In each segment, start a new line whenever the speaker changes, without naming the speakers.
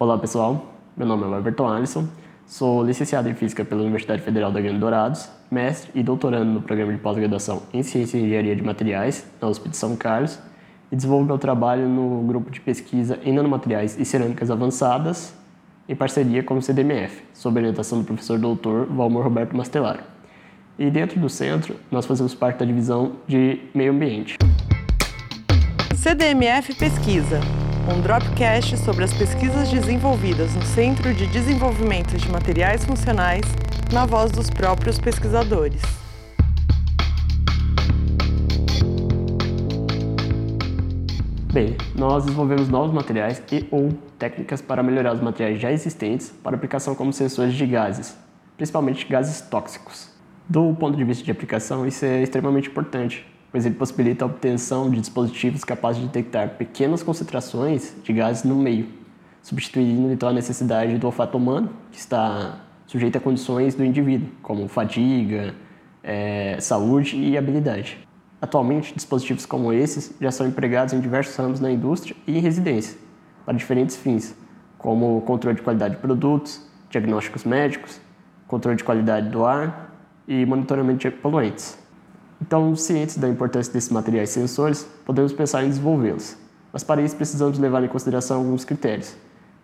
Olá pessoal, meu nome é Everton Alisson, sou licenciado em Física pela Universidade Federal da Grande Dourados, mestre e doutorando no programa de pós-graduação em Ciência e Engenharia de Materiais na USP de São Carlos e desenvolvo meu trabalho no grupo de pesquisa em nanomateriais e cerâmicas avançadas em parceria com o CDMF, sob orientação do professor doutor Valmor Roberto Mastelaro. E dentro do centro, nós fazemos parte da divisão de meio ambiente.
CDMF Pesquisa, um dropcast sobre as pesquisas desenvolvidas no Centro de Desenvolvimento de Materiais Funcionais, na voz dos próprios pesquisadores.
Bem, nós desenvolvemos novos materiais e ou técnicas para melhorar os materiais já existentes para aplicação como sensores de gases, principalmente gases tóxicos. Do ponto de vista de aplicação, isso é extremamente importante, pois ele possibilita a obtenção de dispositivos capazes de detectar pequenas concentrações de gases no meio, substituindo então a necessidade do olfato humano, que está sujeito a condições do indivíduo, como fadiga, é, saúde e habilidade. Atualmente, dispositivos como esses já são empregados em diversos ramos na indústria e em residência, para diferentes fins, como controle de qualidade de produtos, diagnósticos médicos, controle de qualidade do ar e monitoramento de poluentes. Então, cientes da importância desses materiais sensores, podemos pensar em desenvolvê-los. Mas para isso precisamos levar em consideração alguns critérios,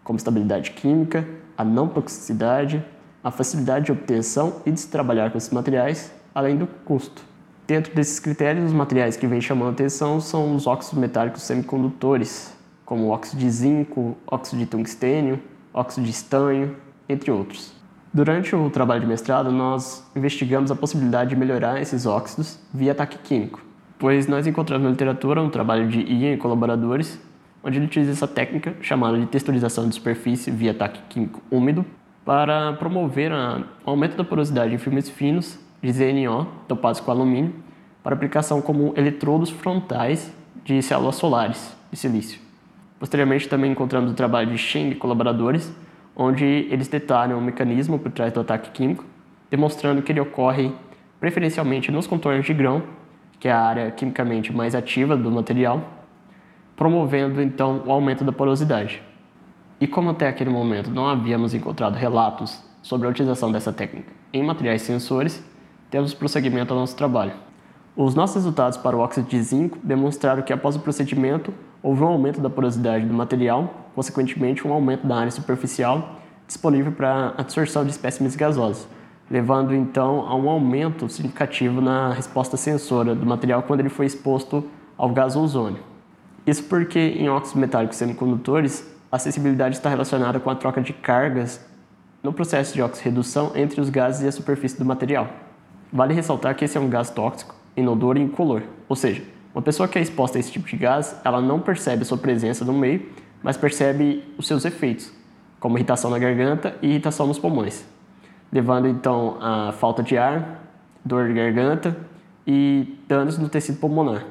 como estabilidade química, a não toxicidade, a facilidade de obtenção e de se trabalhar com esses materiais, além do custo. Dentro desses critérios, os materiais que vêm chamando atenção são os óxidos metálicos semicondutores, como óxido de zinco, óxido de tungstênio, óxido de estanho, entre outros. Durante o trabalho de mestrado, nós investigamos a possibilidade de melhorar esses óxidos via ataque químico, pois nós encontramos na literatura um trabalho de Ian e colaboradores, onde ele utiliza essa técnica chamada de texturização de superfície via ataque químico úmido para promover o aumento da porosidade em filmes finos de ZNO dopados com alumínio para aplicação como eletrodos frontais de células solares de silício. Posteriormente, também encontramos o trabalho de Sheng e colaboradores, onde eles detalham o mecanismo por trás do ataque químico, demonstrando que ele ocorre preferencialmente nos contornos de grão, que é a área quimicamente mais ativa do material, promovendo então o aumento da porosidade. E como até aquele momento não havíamos encontrado relatos sobre a utilização dessa técnica em materiais sensores, temos prosseguimento ao nosso trabalho. Os nossos resultados para o óxido de zinco demonstraram que após o procedimento houve um aumento da porosidade do material consequentemente um aumento da área superficial disponível para absorção de espécimes gasosas, levando então a um aumento significativo na resposta sensora do material quando ele foi exposto ao gás ozônio. Isso porque em óxidos metálicos semicondutores, a acessibilidade está relacionada com a troca de cargas no processo de oxirredução entre os gases e a superfície do material. Vale ressaltar que esse é um gás tóxico, inodor e incolor, ou seja, uma pessoa que é exposta a esse tipo de gás, ela não percebe sua presença no meio mas percebe os seus efeitos, como irritação na garganta e irritação nos pulmões, levando então a falta de ar, dor de garganta e danos no tecido pulmonar.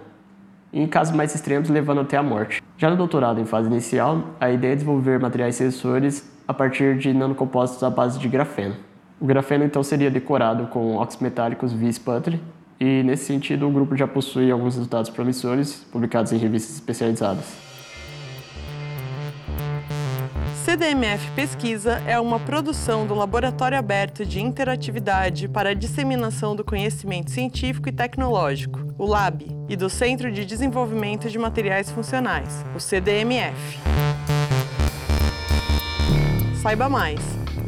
E, em casos mais extremos, levando até a morte. Já no doutorado em fase inicial, a ideia é desenvolver materiais sensores a partir de nanocompostos à base de grafeno. O grafeno então seria decorado com óxidos metálicos via sputter e nesse sentido o grupo já possui alguns resultados promissores publicados em revistas especializadas.
CDMF Pesquisa é uma produção do Laboratório Aberto de Interatividade para a Disseminação do Conhecimento Científico e Tecnológico, o LAB, e do Centro de Desenvolvimento de Materiais Funcionais, o CDMF. Saiba mais.